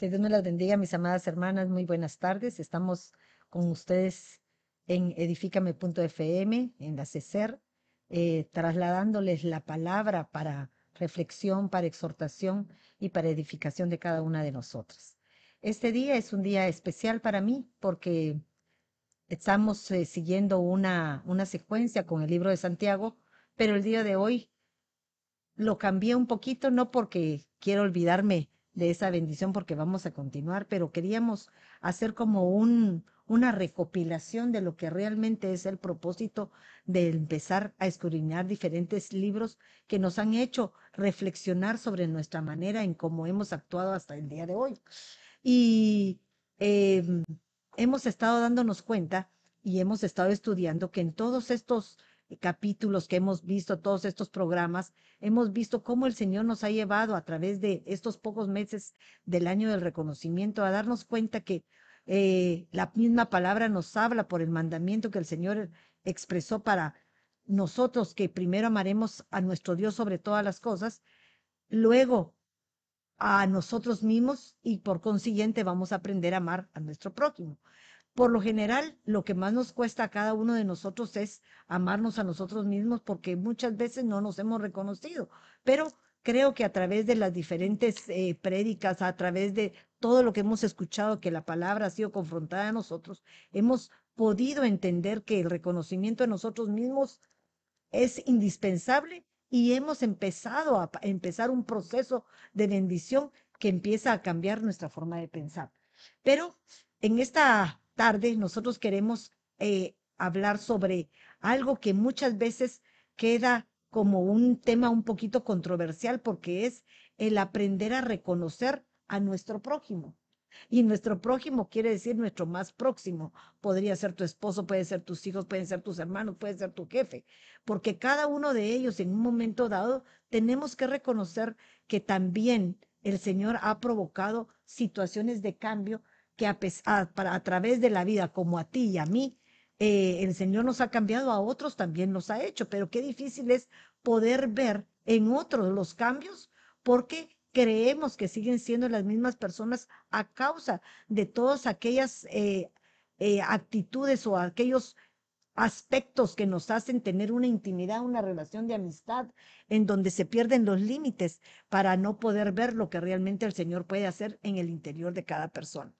Que Dios me las bendiga, mis amadas hermanas. Muy buenas tardes. Estamos con ustedes en edifícame.fm, en la CECER, eh, trasladándoles la palabra para reflexión, para exhortación y para edificación de cada una de nosotras. Este día es un día especial para mí porque estamos eh, siguiendo una, una secuencia con el libro de Santiago, pero el día de hoy lo cambié un poquito, no porque quiero olvidarme de esa bendición porque vamos a continuar, pero queríamos hacer como un, una recopilación de lo que realmente es el propósito de empezar a escudriñar diferentes libros que nos han hecho reflexionar sobre nuestra manera en cómo hemos actuado hasta el día de hoy. Y em, hemos estado dándonos cuenta y hemos estado estudiando que en todos estos capítulos que hemos visto, todos estos programas, hemos visto cómo el Señor nos ha llevado a través de estos pocos meses del año del reconocimiento a darnos cuenta que eh, la misma palabra nos habla por el mandamiento que el Señor expresó para nosotros, que primero amaremos a nuestro Dios sobre todas las cosas, luego a nosotros mismos y por consiguiente vamos a aprender a amar a nuestro prójimo. Por lo general, lo que más nos cuesta a cada uno de nosotros es amarnos a nosotros mismos porque muchas veces no nos hemos reconocido. Pero creo que a través de las diferentes eh, prédicas, a través de todo lo que hemos escuchado, que la palabra ha sido confrontada a nosotros, hemos podido entender que el reconocimiento de nosotros mismos es indispensable y hemos empezado a empezar un proceso de bendición que empieza a cambiar nuestra forma de pensar. Pero en esta tarde nosotros queremos eh, hablar sobre algo que muchas veces queda como un tema un poquito controversial porque es el aprender a reconocer a nuestro prójimo. Y nuestro prójimo quiere decir nuestro más próximo. Podría ser tu esposo, puede ser tus hijos, pueden ser tus hermanos, puede ser tu jefe. Porque cada uno de ellos en un momento dado tenemos que reconocer que también el Señor ha provocado situaciones de cambio que a, través de la vida, como a ti y a mí, eh, el Señor nos ha cambiado, a otros también nos ha hecho, pero qué difícil es poder ver en otros los cambios porque creemos que siguen siendo las mismas personas a causa de todas aquellas eh, eh, actitudes o aquellos aspectos que nos hacen tener una intimidad, una relación de amistad, en donde se pierden los límites para no poder ver lo que realmente el Señor puede hacer en el interior de cada persona.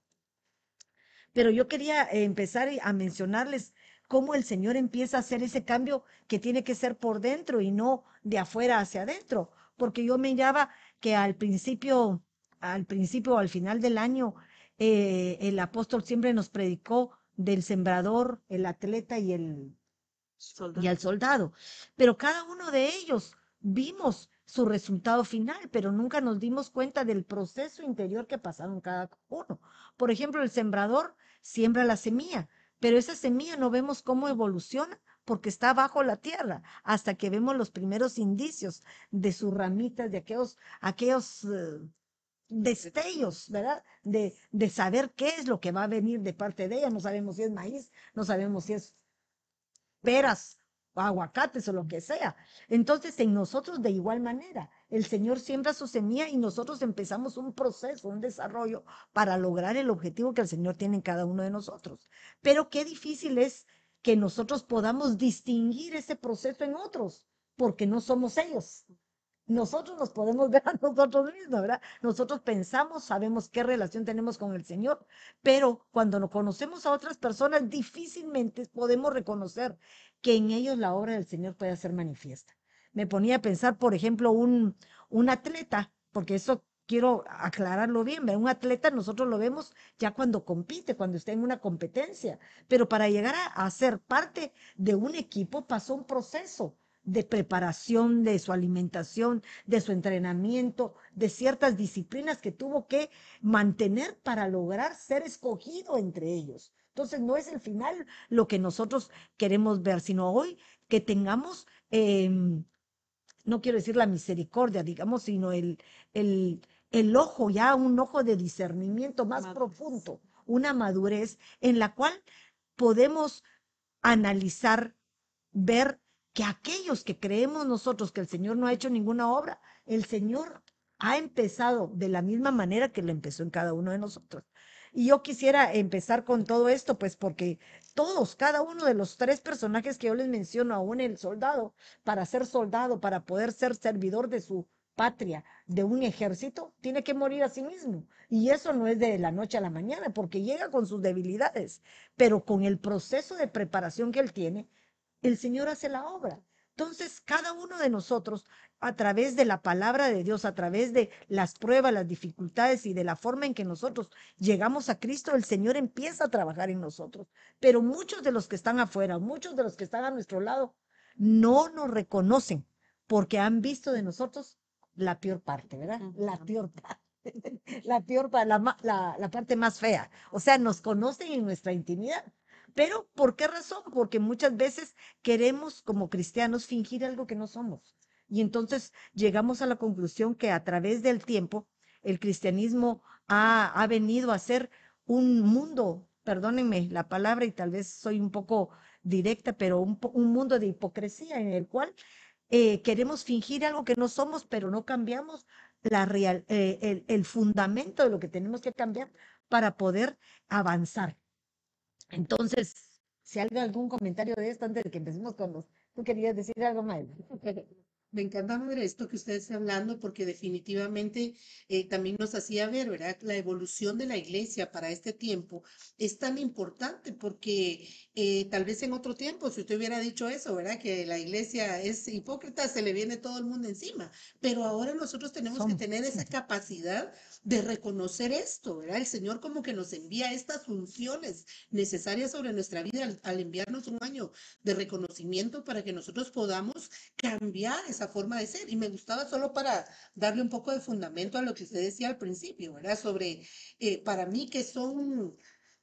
Pero yo quería eh, empezar a mencionarles cómo el Señor empieza a hacer ese cambio que tiene que ser por dentro y no de afuera hacia adentro. Porque yo miraba que al principio, al principio o al final del año, eh, el apóstol siempre nos predicó del sembrador, el atleta y el, y el soldado. Pero cada uno de ellos vimos su resultado final, pero nunca nos dimos cuenta del proceso interior que pasaron cada uno. Por ejemplo, el sembrador siembra la semilla, pero esa semilla no vemos cómo evoluciona porque está bajo la tierra hasta que vemos los primeros indicios de sus ramitas, de aquellos, aquellos eh, destellos, ¿verdad? De, de saber qué es lo que va a venir de parte de ella. No sabemos si es maíz, no sabemos si es peras, aguacates o lo que sea. Entonces, en nosotros de igual manera, el Señor siembra su semilla y nosotros empezamos un proceso, un desarrollo para lograr el objetivo que el Señor tiene en cada uno de nosotros. Pero qué difícil es que nosotros podamos distinguir ese proceso en otros, porque no somos ellos nosotros nos podemos ver a nosotros mismos, ¿verdad? Nosotros pensamos, sabemos qué relación tenemos con el Señor, pero cuando nos conocemos a otras personas, difícilmente podemos reconocer que en ellos la obra del Señor puede ser manifiesta. Me ponía a pensar, por ejemplo, un, un atleta, porque eso quiero aclararlo bien, un atleta nosotros lo vemos ya cuando compite, cuando está en una competencia, pero para llegar a, a ser parte de un equipo pasó un proceso de preparación de su alimentación, de su entrenamiento, de ciertas disciplinas que tuvo que mantener para lograr ser escogido entre ellos. Entonces no es el final lo que nosotros queremos ver, sino hoy que tengamos, em, no quiero decir la misericordia, digamos, sino el, el, el ojo, ya un ojo de discernimiento más profundo, una madurez en la cual podemos analizar, ver que aquellos que creemos nosotros que el Señor no ha hecho ninguna obra, el Señor ha empezado de la misma manera que lo empezó en cada uno de nosotros. Y yo quisiera empezar con todo esto, pues porque todos, cada uno de los tres personajes que yo les menciono, aún el soldado, para ser soldado, para poder ser servidor de su patria, de un ejército, tiene que morir a sí mismo. Y eso no es de la noche a la mañana, porque llega con sus debilidades, pero con el proceso de preparación que él tiene, el Señor hace la obra. Entonces, cada uno de nosotros, a través de la palabra de Dios, a través de las pruebas, las dificultades y de la forma en que nosotros llegamos a Cristo, el Señor empieza a trabajar en nosotros. Pero muchos de los que están afuera, muchos de los que están a nuestro lado, no nos reconocen porque han visto de nosotros la peor parte, ¿verdad? La peor parte. La peor, la, la, la parte más fea. O sea, nos conocen en nuestra intimidad. Pero, ¿por qué razón? Porque muchas veces queremos como cristianos fingir algo que no somos. Y entonces llegamos a la conclusión que a través del tiempo el cristianismo ha, ha venido a ser un mundo, perdónenme la palabra y tal vez soy un poco directa, pero un, un mundo de hipocresía en el cual eh, queremos fingir algo que no somos, pero no cambiamos la real, eh, el, el fundamento de lo que tenemos que cambiar para poder avanzar. Entonces, si hay algún comentario de esto antes de que empecemos con los... ¿Tú querías decir algo más? Me encanta ver esto que usted está hablando porque definitivamente eh, también nos hacía ver, ¿verdad? La evolución de la iglesia para este tiempo es tan importante porque eh, tal vez en otro tiempo, si usted hubiera dicho eso, ¿verdad? Que la iglesia es hipócrita, se le viene todo el mundo encima. Pero ahora nosotros tenemos que tener esa capacidad de reconocer esto, ¿verdad? El Señor como que nos envía estas funciones necesarias sobre nuestra vida al, al enviarnos un año de reconocimiento para que nosotros podamos cambiar esa forma de ser. Y me gustaba solo para darle un poco de fundamento a lo que usted decía al principio, ¿verdad? Sobre, eh, para mí que son,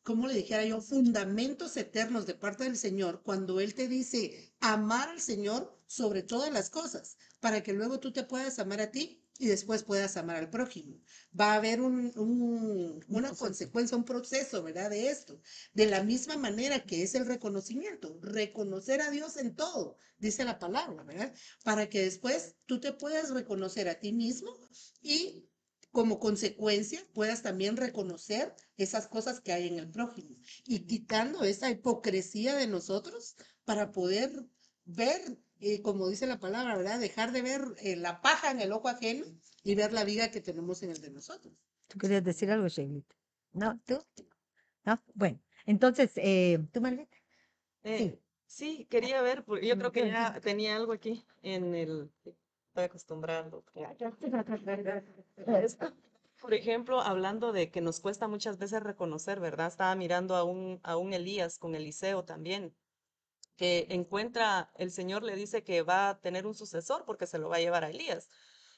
como le dijera yo, fundamentos eternos de parte del Señor, cuando Él te dice amar al Señor sobre todas las cosas, para que luego tú te puedas amar a ti y después puedas amar al prójimo. Va a haber un, un, una consecuencia, un proceso, ¿verdad? De esto. De la misma manera que es el reconocimiento, reconocer a Dios en todo, dice la palabra, ¿verdad? Para que después tú te puedas reconocer a ti mismo y como consecuencia puedas también reconocer esas cosas que hay en el prójimo y quitando esa hipocresía de nosotros para poder ver y como dice la palabra, ¿verdad? Dejar de ver eh, la paja en el ojo ajeno y ver la vida que tenemos en el de nosotros. ¿Tú querías decir algo, Sheilita? ¿No? ¿Tú? ¿No? Bueno, entonces, eh, ¿tú, Marlene? Eh, sí. quería ver, yo creo que ya tenía algo aquí en el... Estoy acostumbrando. Por ejemplo, hablando de que nos cuesta muchas veces reconocer, ¿verdad? Estaba mirando a un, a un Elías con Eliseo también que encuentra, el Señor le dice que va a tener un sucesor porque se lo va a llevar a Elías.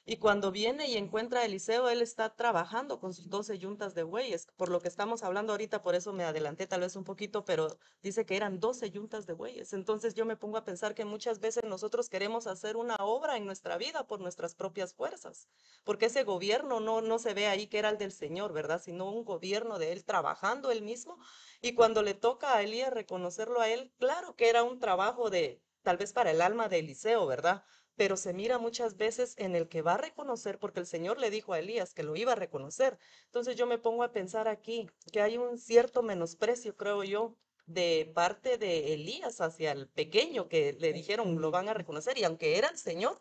Y cuando viene y encuentra a Eliseo, él está trabajando con sus doce yuntas de bueyes, por lo que estamos hablando ahorita, por eso me adelanté tal vez un poquito, pero dice que eran doce yuntas de bueyes. Entonces yo me pongo a pensar que muchas veces nosotros queremos hacer una obra en nuestra vida por nuestras propias fuerzas, porque ese gobierno no, no se ve ahí que era el del Señor, ¿verdad? Sino un gobierno de él trabajando él mismo. Y cuando le toca a Elías reconocerlo a él, claro que era un trabajo de, tal vez para el alma de Eliseo, ¿verdad? Pero se mira muchas veces en el que va a reconocer, porque el Señor le dijo a Elías que lo iba a reconocer. Entonces yo me pongo a pensar aquí que hay un cierto menosprecio, creo yo, de parte de Elías hacia el pequeño que le dijeron lo van a reconocer y aunque era el Señor,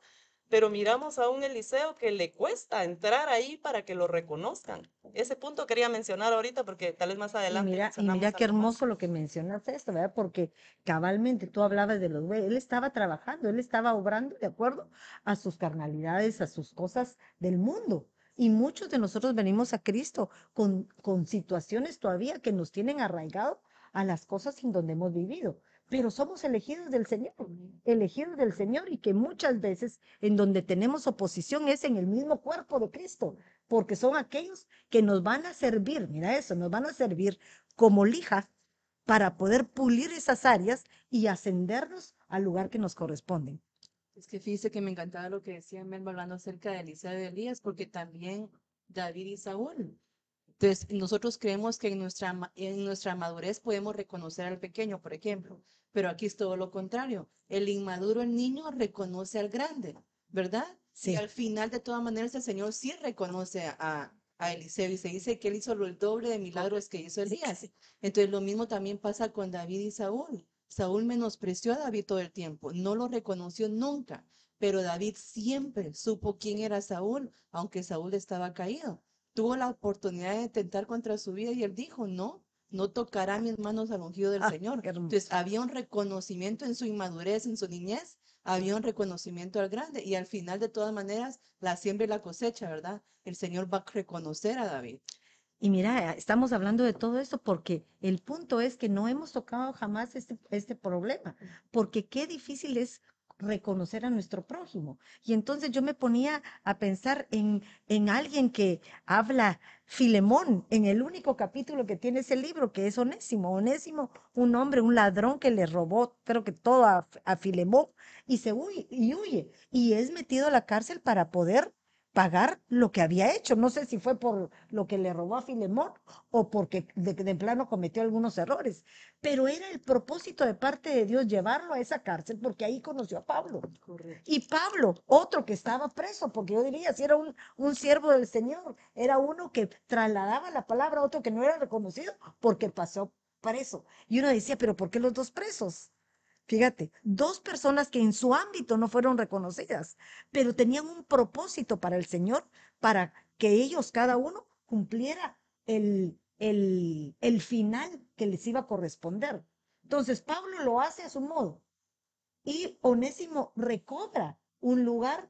pero miramos a un Eliseo que le cuesta entrar ahí para que lo reconozcan. Ese punto quería mencionar ahorita porque tal vez más adelante. Y mira, y mira qué hermoso lo que mencionaste esto, ¿verdad? Porque cabalmente tú hablabas de los güeyes, él estaba trabajando, él estaba obrando de acuerdo a sus carnalidades, a sus cosas del mundo. Y muchos de nosotros venimos a Cristo con, con situaciones todavía que nos tienen arraigado a las cosas en donde hemos vivido pero somos elegidos del Señor, elegidos del Señor y que muchas veces en donde tenemos oposición es en el mismo cuerpo de Cristo, porque son aquellos que nos van a servir, mira eso, nos van a servir como lija para poder pulir esas áreas y ascendernos al lugar que nos corresponden. Es que fíjese que me encantaba lo que decía Melba hablando acerca de Eliseo y Elías, porque también David y Saúl entonces, nosotros creemos que en nuestra, en nuestra madurez podemos reconocer al pequeño, por ejemplo, pero aquí es todo lo contrario. El inmaduro, el niño, reconoce al grande, ¿verdad? Sí. Y al final, de todas maneras, el Señor sí reconoce a, a Eliseo y se dice que él hizo lo- el doble de milagros que hizo Elías. Entonces, lo mismo también pasa con David y Saúl. Saúl menospreció a David todo el tiempo, no lo reconoció nunca, pero David siempre supo quién era Saúl, aunque Saúl estaba caído. Tuvo la oportunidad de tentar contra su vida y él dijo, no, no tocará mis manos al ungido del Ah, Señor. Entonces, había un reconocimiento en su inmadurez, en su niñez, había un reconocimiento al grande y al final, de todas maneras, la siembra y la cosecha, ¿verdad? El Señor va a reconocer a David. Y mira, estamos hablando de todo esto porque el punto es que no hemos tocado jamás este, este problema, porque qué difícil es reconocer a nuestro prójimo. Y entonces yo me ponía a pensar en, en alguien que habla Filemón, en el único capítulo que tiene ese libro, que es Onésimo. Onésimo, un hombre, un ladrón que le robó, creo que todo a, a Filemón, y se huye, y huye, y es metido a la cárcel para poder pagar lo que había hecho. No sé si fue por lo que le robó a Filemón o porque de, de plano cometió algunos errores, pero era el propósito de parte de Dios llevarlo a esa cárcel porque ahí conoció a Pablo. Correcto. Y Pablo, otro que estaba preso, porque yo diría, si era un, un siervo del Señor, era uno que trasladaba la palabra a otro que no era reconocido porque pasó preso. Y uno decía, pero ¿por qué los dos presos? Fíjate, dos personas que en su ámbito no fueron reconocidas, pero tenían un propósito para el Señor, para que ellos, cada uno, cumpliera el, el, el final que les iba a corresponder. Entonces, Pablo lo hace a su modo y Onésimo recobra un lugar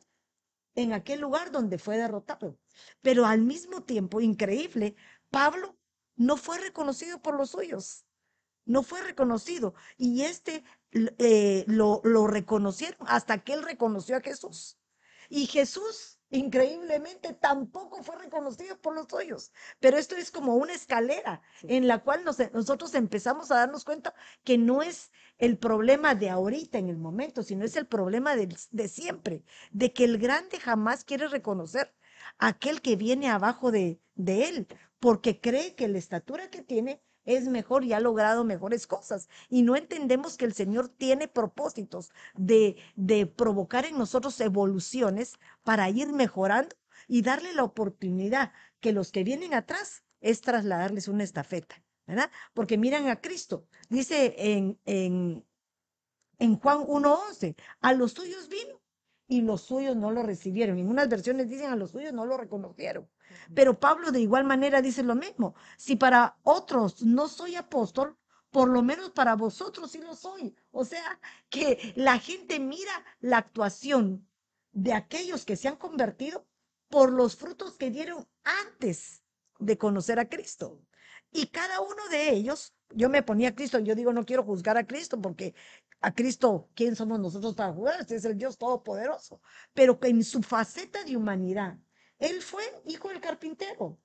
en aquel lugar donde fue derrotado. Pero al mismo tiempo, increíble, Pablo no fue reconocido por los suyos no fue reconocido. Y este eh, lo, lo reconocieron hasta que él reconoció a Jesús. Y Jesús, increíblemente, tampoco fue reconocido por los suyos. Pero esto es como una escalera en la cual nos- nosotros empezamos a darnos cuenta que no es el problema de ahorita en el momento, sino es el problema del- de, siempre, de que el grande jamás quiere reconocer a aquel que viene abajo de, de él, porque cree que la estatura que tiene es mejor y ha logrado mejores cosas. Y no entendemos que el Señor tiene propósitos de, de provocar en nosotros evoluciones para ir mejorando y darle la oportunidad que los que vienen atrás es trasladarles una estafeta, ¿verdad? Porque miran a Cristo. Dice en, en, en Juan 1.11, a los suyos vino y los suyos no lo recibieron. En unas versiones dicen a los suyos no lo reconocieron. Pero Pablo de igual manera dice lo mismo. Si para otros no soy apóstol, por lo menos para vosotros sí lo soy. O sea, que la gente mira la actuación de aquellos que se han convertido por los frutos que dieron antes de conocer a Cristo. Y cada uno de ellos, yo me ponía a Cristo, yo digo, no quiero juzgar a Cristo porque a Cristo, ¿quién somos nosotros para juzgar? Este es el Dios Todopoderoso. Pero que en su faceta de humanidad, él fue hijo del carpintero.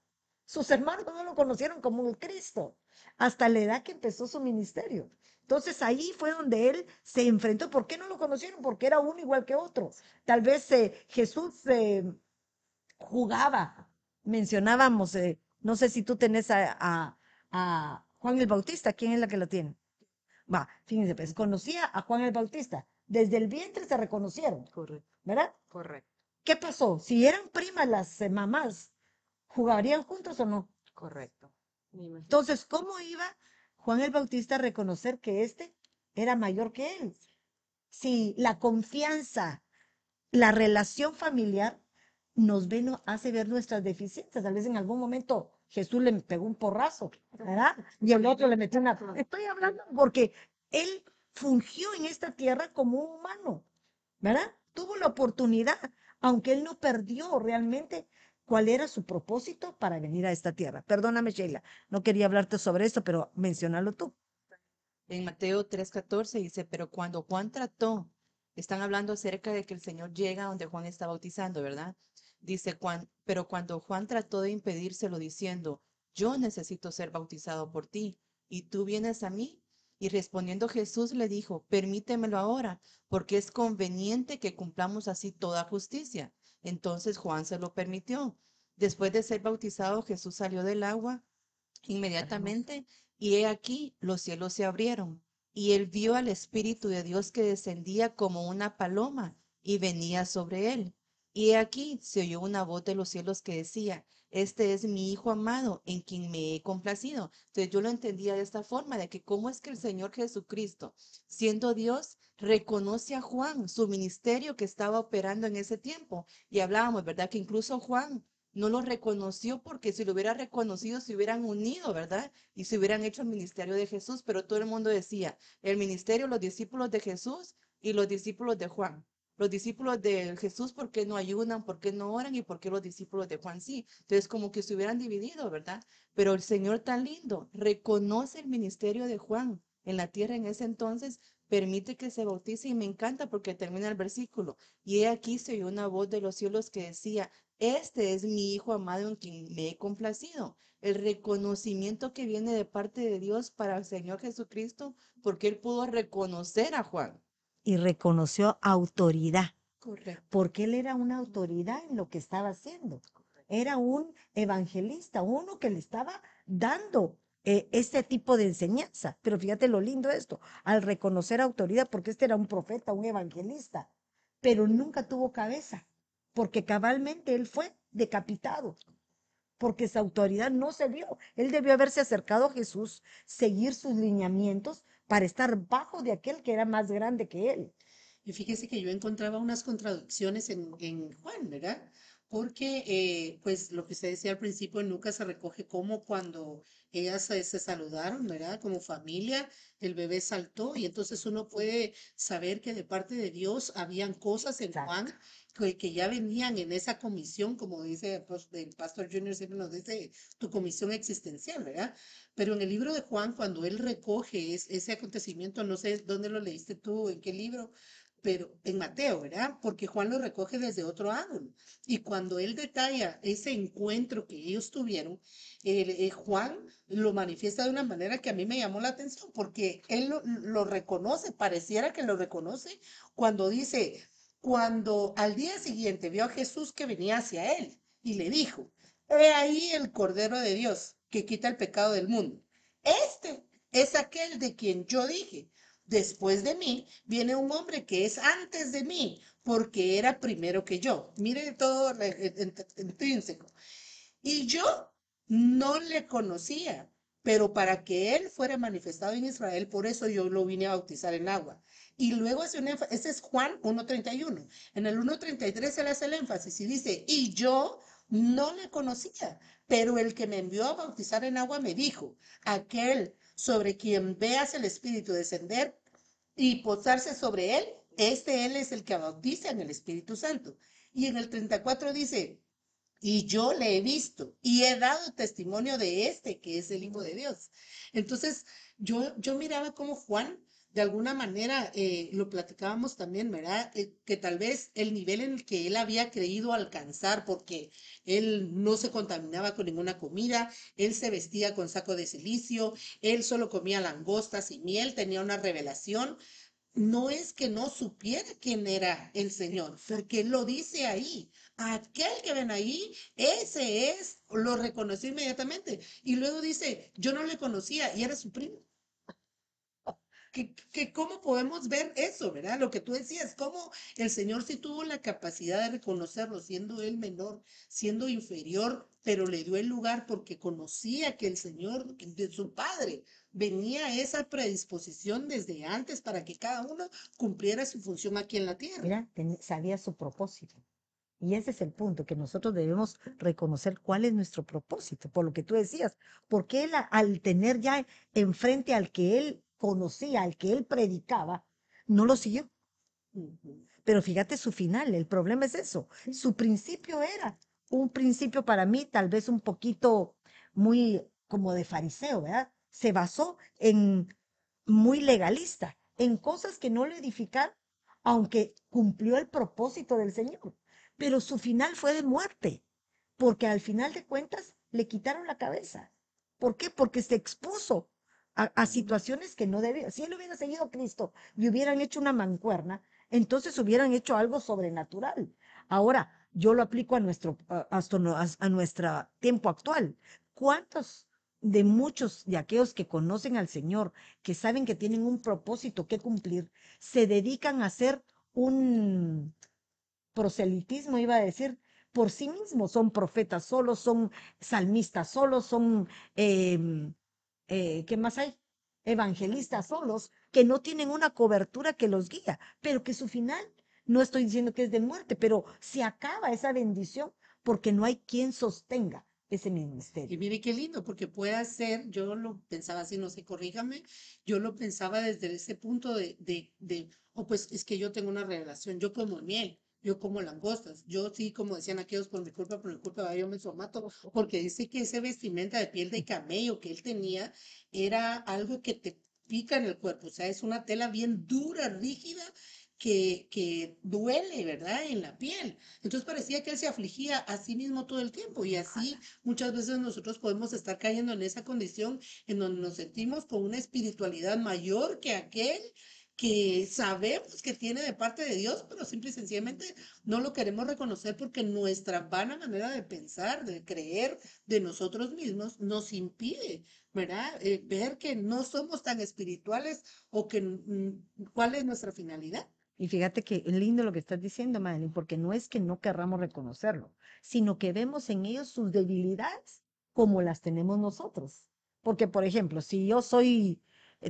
Sus hermanos no lo conocieron como el Cristo hasta la edad que empezó su ministerio. Entonces ahí fue donde él se enfrentó. ¿Por qué no lo conocieron? Porque era uno igual que otro. Tal vez eh, Jesús eh, jugaba. Mencionábamos, eh, no sé si tú tenés a, a, a Juan el Bautista. ¿Quién es la que lo tiene? Va, fíjense, pues conocía a Juan el Bautista. Desde el vientre se reconocieron, Correcto. ¿verdad? Correcto. ¿Qué pasó? Si eran primas las eh, mamás, ¿jugarían juntos o no? Correcto. Entonces, ¿cómo iba Juan el Bautista a reconocer que éste era mayor que él? Si la confianza, la relación familiar nos ve, hace ver nuestras deficiencias. Tal vez en algún momento Jesús le pegó un porrazo, ¿verdad? Y el otro le metió una... Estoy hablando porque él fungió en esta tierra como un humano, ¿verdad? Tuvo la oportunidad, aunque él no perdió realmente cuál era su propósito para venir a esta tierra. Perdóname, Sheila, no quería hablarte sobre esto, pero mencionalo tú. En Mateo 3:14 dice, pero cuando Juan trató, están hablando acerca de que el Señor llega donde Juan está bautizando, ¿verdad? Dice, "Cuan- pero cuando Juan trató de impedírselo diciendo, yo necesito ser bautizado por ti, y tú vienes a mí. Y respondiendo Jesús le dijo, permítemelo ahora, porque es conveniente que cumplamos así toda justicia. Entonces Juan se lo permitió. Después de ser bautizado, Jesús salió del agua inmediatamente y he aquí los cielos se abrieron y él vio al Espíritu de Dios que descendía como una paloma y venía sobre él. Y he aquí se oyó una voz de los cielos que decía, este es mi Hijo amado en quien me he complacido. Entonces yo lo entendía de esta forma, de que cómo es que el Señor Jesucristo, siendo Dios, reconoce a Juan, su ministerio que estaba operando en ese tiempo. Y hablábamos, ¿verdad? Que incluso Juan no lo reconoció porque si lo hubiera reconocido se hubieran unido, ¿verdad? Y se hubieran hecho el ministerio de Jesús, pero todo el mundo decía, el ministerio, los discípulos de Jesús y los discípulos de Juan. Los discípulos de Jesús, ¿por qué no ayudan? ¿Por qué no oran? ¿Y por qué los discípulos de Juan sí? Entonces, como que se hubieran dividido, ¿verdad? Pero el Señor tan lindo reconoce el ministerio de Juan en la tierra en ese entonces, permite que se bautice y me encanta porque termina el versículo. Y he aquí se oyó una voz de los cielos que decía, este es mi Hijo amado en quien me he complacido. El reconocimiento que viene de parte de Dios para el Señor Jesucristo, porque Él pudo reconocer a Juan. Y reconoció autoridad, Correcto. porque él era una autoridad en lo que estaba haciendo. Era un evangelista, uno que le estaba dando eh, este tipo de enseñanza. Pero fíjate lo lindo de esto, al reconocer autoridad, porque este era un profeta, un evangelista, pero nunca tuvo cabeza, porque cabalmente él fue decapitado, porque su autoridad no se vio. Él debió haberse acercado a Jesús, seguir sus lineamientos para estar bajo de aquel que era más grande que él. Y fíjese que yo encontraba unas contradicciones en, en Juan, ¿verdad? Porque, eh, pues, lo que usted decía al principio en Lucas se recoge como cuando ellas se, se saludaron, ¿verdad? Como familia, el bebé saltó y entonces uno puede saber que de parte de Dios habían cosas en Exacto. Juan que, ya venían en esa comisión, como dice el Pastor Junior siempre nos dice, tu comisión existencial, ¿verdad? Pero en el libro de Juan, cuando él recoge es- ese acontecimiento, no sé dónde lo leíste tú, en qué libro, pero en Mateo, ¿verdad? Porque Juan lo recoge desde otro ángulo. Y cuando él detalla ese encuentro que ellos tuvieron, eh, Juan lo manifiesta de una manera que a mí me llamó la atención, porque él lo reconoce, pareciera que lo reconoce cuando dice, cuando al día siguiente vio a Jesús que venía hacia él y le dijo, he ahí el Cordero de Dios que quita el pecado del mundo. Este es aquel de quien yo dije, después de mí viene un hombre que es antes de mí, porque era primero que yo. Mire todo intrínseco. Y yo no le conocía, pero para que él fuera manifestado en Israel, por eso yo lo vine a bautizar en agua. Y luego hace un énfasis, ese es Juan 1.31. En el 1.33 él hace el énfasis y dice, y yo no le conocía, pero el que me envió a bautizar en agua me dijo, aquel sobre quien veas el Espíritu descender y posarse sobre él, este él es el que bautiza en el Espíritu Santo. Y en el 34 dice, y yo le he visto y he dado testimonio de este que es el Hijo de Dios. Entonces, yo, yo miraba como Juan, de alguna manera, eh, lo platicábamos también, ¿verdad? Eh, que tal vez el nivel en el que él había creído alcanzar, porque él no se contaminaba con ninguna comida, él se vestía con saco de silicio, él solo comía langostas y miel, tenía una revelación. No es que no supiera quién era el Señor, porque él lo dice ahí. Aquel que ven ahí, ese es, lo reconoció inmediatamente. Y luego dice, yo no le conocía y era su primo. Que, que cómo podemos ver eso, ¿verdad? Lo que tú decías, cómo el Señor sí tuvo la capacidad de reconocerlo, siendo él menor, siendo inferior, pero le dio el lugar porque conocía que el Señor, de su Padre, venía esa predisposición desde antes para que cada uno cumpliera su función aquí en la tierra. Sabía su propósito. Y ese es el punto, que nosotros debemos reconocer cuál es nuestro propósito, por lo que tú decías, porque él al tener ya enfrente al que él conocía, al que él predicaba, no lo siguió. Pero fíjate su final, el problema es eso. Su principio era un principio para mí tal vez un poquito muy como de fariseo, ¿verdad? Se basó en muy legalista, en cosas que no le edificaron, aunque cumplió el propósito del Señor. Pero su final fue de muerte, porque al final de cuentas le quitaron la cabeza. ¿Por qué? Porque se expuso a, a situaciones que no debía. Si él hubiera seguido a Cristo y hubieran hecho una mancuerna, entonces hubieran hecho algo sobrenatural. Ahora, yo lo aplico a nuestro, a nuestro tiempo actual. ¿Cuántos de muchos de aquellos que conocen al Señor, que saben que tienen un propósito que cumplir, se dedican a hacer un, proselitismo, iba a decir, por sí mismos. Son profetas solos, son salmistas solos, son, em, eh, ¿qué más hay? Evangelistas solos, que no tienen una cobertura que los guía, pero que su final, no estoy diciendo que es de muerte, pero se acaba esa bendición porque no hay quien sostenga ese Y ministerio. mire qué lindo, porque puede ser, yo lo pensaba así, no sé, corríjame, yo lo pensaba desde ese punto de, de, de, oh, pues es que yo tengo una revelación, yo como miel, yo como langostas, yo sí, como decían aquellos, por mi culpa, por mi culpa, yo me somato, porque dice que ese vestimenta de piel de camello que él tenía era algo que te pica en el cuerpo, o sea, es una tela bien dura, rígida, que, que duele, ¿verdad? En la piel. Entonces parecía que él se afligía a sí mismo todo el tiempo y así muchas veces nosotros podemos estar cayendo en esa condición en donde nos sentimos con una espiritualidad mayor que aquel que sabemos que tiene de parte de Dios, pero simple y sencillamente no lo queremos reconocer porque nuestra vana manera de pensar, de creer de nosotros mismos nos impide. Eh, ver que no somos tan espirituales o que mm, cuál es nuestra finalidad. Y fíjate que lindo lo que estás diciendo, Madeline, porque no es que no querramos reconocerlo, sino que vemos en ellos sus debilidades como las tenemos nosotros. Porque, por ejemplo, si yo soy,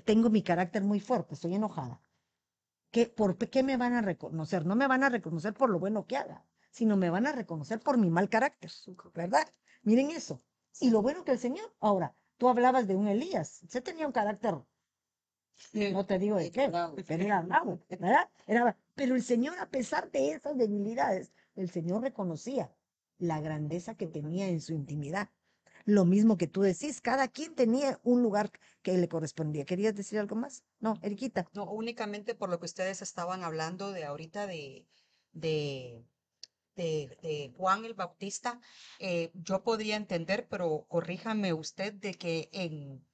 tengo mi carácter muy fuerte, estoy enojada, ¿qué, ¿por qué me van a reconocer? No me van a reconocer por lo bueno que haga, sino me van a reconocer por mi mal carácter, ¿verdad? Miren eso. Y lo bueno que el Señor, ahora, tú hablabas de un Elías, se tenía un carácter no te digo de qué, pero era bravo, ¿verdad? Era, pero el Señor, a pesar de esas debilidades, el Señor reconocía la grandeza que tenía en su intimidad. Lo mismo que tú decís, cada quien tenía un lugar que le correspondía. ¿Querías decir algo más? No, Eriquita. No, únicamente por lo que ustedes estaban hablando de ahorita de, de, de, Juan el Bautista, eh, yo podría entender, pero corríjame usted de que en,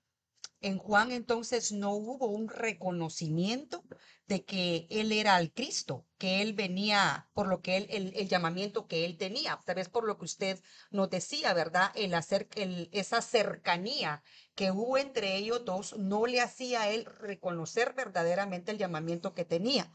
en Juan entonces no hubo un reconocimiento de que él era el Cristo, que él venía por lo que él, el, llamamiento que él tenía, tal vez por lo que usted nos decía, ¿verdad? El hacer, esa cercanía que hubo entre ellos dos no le hacía a él reconocer verdaderamente el llamamiento que tenía.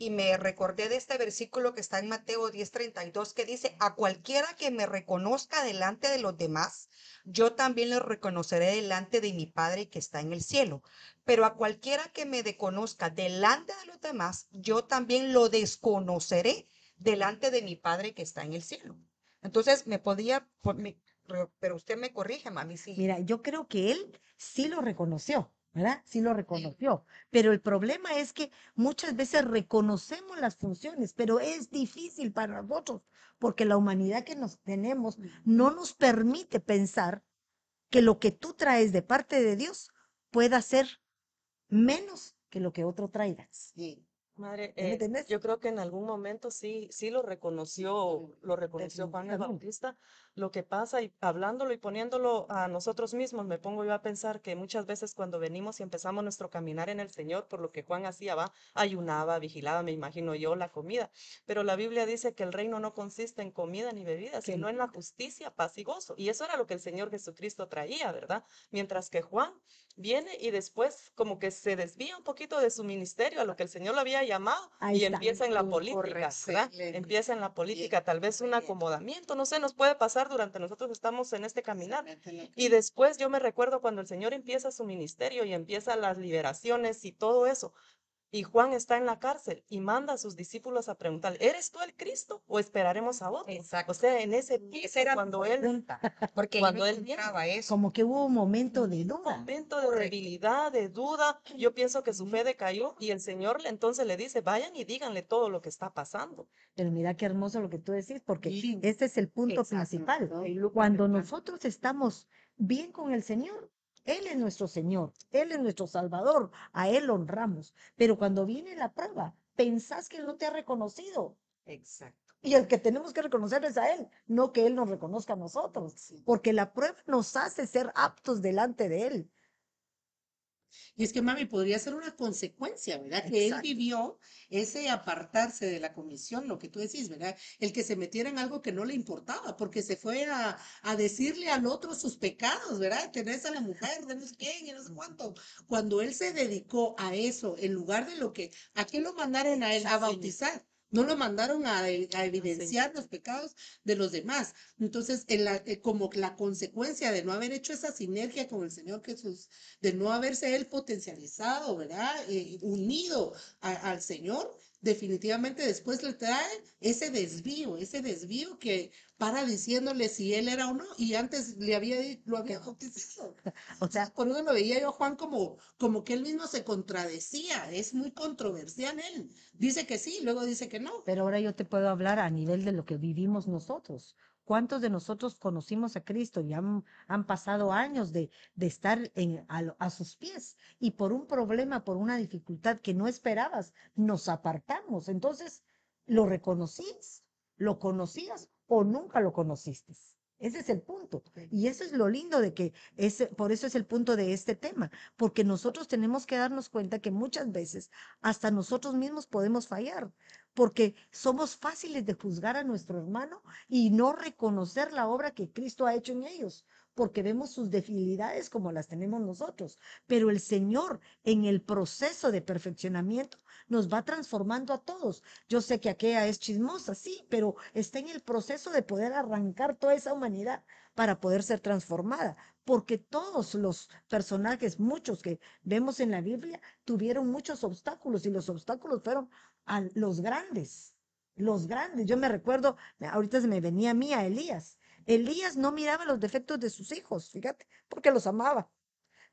Y me recordé de este versículo que está en Mateo 10:32 que dice, a cualquiera que me reconozca delante de los demás, yo también le reconoceré delante de mi Padre que está en el cielo. Pero a cualquiera que me desconozca delante de los demás, yo también lo desconoceré delante de mi Padre que está en el cielo. Entonces, me podía, pero usted me corrige, mami, sí. Mira, yo creo que él sí lo reconoció, ¿verdad? Sí lo reconoció. Pero el problema es que muchas veces reconocemos las funciones, pero es difícil para nosotros porque la humanidad que nos tenemos no nos permite pensar que lo que tú traes de parte de Dios pueda ser menos que lo que otro traiga. Sí. Madre, ¿Me eh, entiendes? yo creo que en algún momento sí, sí lo reconoció, lo reconoció Juan el. Bautista. Lo que pasa y hablándolo y poniéndolo a nosotros mismos, me pongo yo a pensar que muchas veces cuando venimos y empezamos nuestro caminar en el Señor, por lo que Juan hacía, va, ayunaba, vigilaba, me imagino yo, la comida. Pero la Biblia dice que el reino no consiste en comida ni bebida, sino en la justicia, paz y gozo. Y eso era lo que el Señor Jesucristo traía, ¿verdad? Mientras que Juan viene y después como que se desvía un poquito de su ministerio, a lo que el Señor lo había llamado, Ahí y empieza en la política. ¿verdad? Empieza en la política, tal vez un acomodamiento, no sé, nos puede pasar durante nosotros estamos en este caminar. Y después yo me recuerdo cuando el Señor empieza su ministerio y empieza las liberaciones y todo eso. Y Juan está en la cárcel y manda a sus discípulos a preguntar, ¿eres tú el Cristo o esperaremos a otro? Exacto. O sea, en ese punto, Esa era cuando él, pregunta, porque cuando él eso. Como que hubo un momento de un duda. momento de debilidad, de duda, yo pienso que su fe decayó y el Señor le- entonces le dice, vayan y díganle todo lo que está pasando. Pero mira qué hermoso lo que tú decís, porque Sí. este es el punto Exacto. principal. ¿no? Cuando nosotros estamos bien con el Señor, Él es nuestro Señor, Él es nuestro Salvador, a Él honramos. Pero cuando viene la prueba, pensás que Él no te ha reconocido. Exacto. Y el que tenemos que reconocer es a Él, no que Él nos reconozca a nosotros. Sí. Porque la prueba nos hace ser aptos delante de Él. Y es que, mami, podría ser una consecuencia, ¿verdad? Que él vivió ese apartarse de la comisión, lo que tú decís, ¿verdad? El que se metiera en algo que no le importaba, porque se fue a, a decirle al otro sus pecados, ¿verdad? Tenés a la mujer de no sé quién y no sé cuánto. Cuando él se dedicó a eso, en lugar de lo que, ¿a qué lo mandaron a él? A bautizar. No lo mandaron a, e- a evidenciar los pecados de los demás. Entonces, en la, eh, como la consecuencia de no haber hecho esa sinergia con el Señor Jesús, de no haberse él potencializado, ¿verdad? Eh, unido a- al Señor, definitivamente después le trae ese desvío, ese desvío que para diciéndole si él era o no, y antes le había, lo había bautizado. O sea, Por eso lo veía yo a Juan como, como que él mismo se contradecía, es muy controversial él. Dice que sí, luego dice que no. pero ahora yo te puedo hablar a nivel de lo que vivimos nosotros. ¿Cuántos de nosotros conocimos a Cristo y han, han pasado años de, de estar en, a, lo- a sus pies y por un problema, por una dificultad que no esperabas, nos apartamos? Entonces, ¿lo reconocías? ¿Lo conocías o nunca lo conociste? Ese es el punto. Y eso es lo lindo de que ese, por eso es el punto de este tema, porque nosotros tenemos que darnos cuenta que muchas veces hasta nosotros mismos podemos fallar, porque somos fáciles de juzgar a nuestro hermano y no reconocer la obra que Cristo ha hecho en ellos, porque vemos sus debilidades como las tenemos nosotros. Pero el Señor en el proceso de perfeccionamiento nos va transformando a todos. Yo sé que aquella es chismosa, sí, pero está en el proceso de poder arrancar toda esa humanidad para poder ser transformada, porque todos los personajes, muchos que vemos en la Biblia, tuvieron muchos obstáculos y los obstáculos fueron a los grandes, los grandes. Yo me recuerdo, ahorita se me venía a mí a Elías. Elías no miraba los defectos de sus hijos, fíjate, porque los amaba,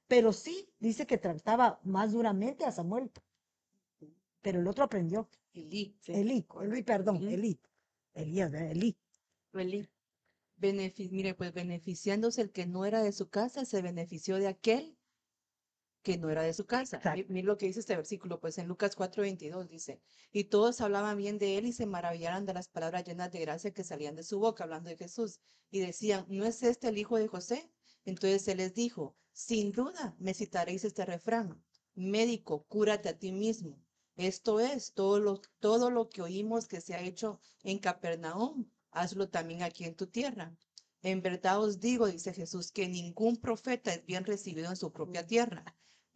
pero sí dice que trataba más duramente a Samuel, pero el otro aprendió. Elí. Elí, Elí, perdón. Elí, Elías. Elí. Belí. Benefi- mire, pues beneficiándose el que no era de su casa, se benefició de aquel que no era de su casa. Mi- Exacto. Mire lo que dice este versículo, pues en Lucas 4:22 dice, y todos hablaban bien de él y se maravillaron de las palabras llenas de gracia que salían de su boca, hablando de Jesús, y decían, ¿no es este el hijo de José? Entonces él les dijo, sin duda me citaréis este refrán, médico, cúrate a ti mismo. Esto es todo lo, todo lo que oímos que se ha hecho en Capernaum, hazlo también aquí en tu tierra. En verdad os digo, dice Jesús, que ningún profeta es bien recibido en su propia tierra.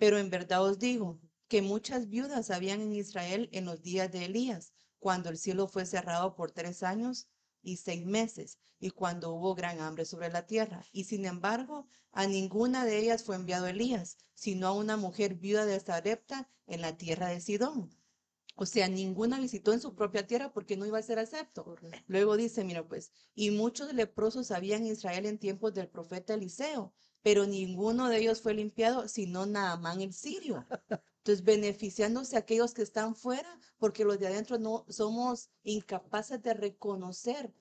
Pero en verdad os digo que muchas viudas habían en Israel en los días de Elías, cuando el cielo fue cerrado por tres años y seis meses, y cuando hubo gran hambre sobre la tierra. Y sin embargo, a ninguna de ellas fue enviado Elías, sino a una mujer viuda de Sarepta en la tierra de Sidón. O sea, ninguna visitó en su propia tierra porque no iba a ser acepto. Luego dice, mira pues, y muchos leprosos había en Israel en tiempos del profeta Eliseo, pero ninguno de ellos fue limpiado, sino Naamán el sirio. Entonces, beneficiándose aquellos que están fuera, porque los de adentro no somos incapaces de reconocer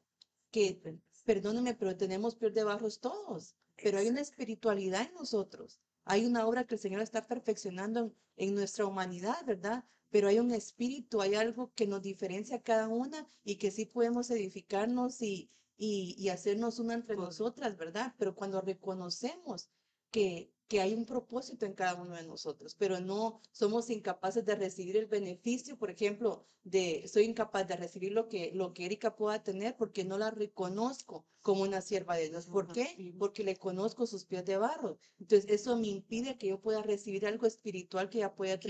que, perdónenme, pero tenemos piel de barros todos, pero hay una espiritualidad en nosotros. Hay una obra que el Señor está perfeccionando en, en nuestra humanidad, ¿verdad? Pero hay un espíritu, hay algo que nos diferencia a cada una y que sí podemos edificarnos y, y, y hacernos una entre nosotras, ¿verdad? Pero cuando reconocemos que, que hay un propósito en cada uno de nosotros, pero no somos incapaces de recibir el beneficio, por ejemplo, de soy incapaz de recibir lo que, lo que Erika pueda tener porque no la reconozco como una sierva de Dios. ¿Por qué? Porque le conozco sus pies de barro. Entonces, eso me impide que yo pueda recibir algo espiritual que ella pueda Qué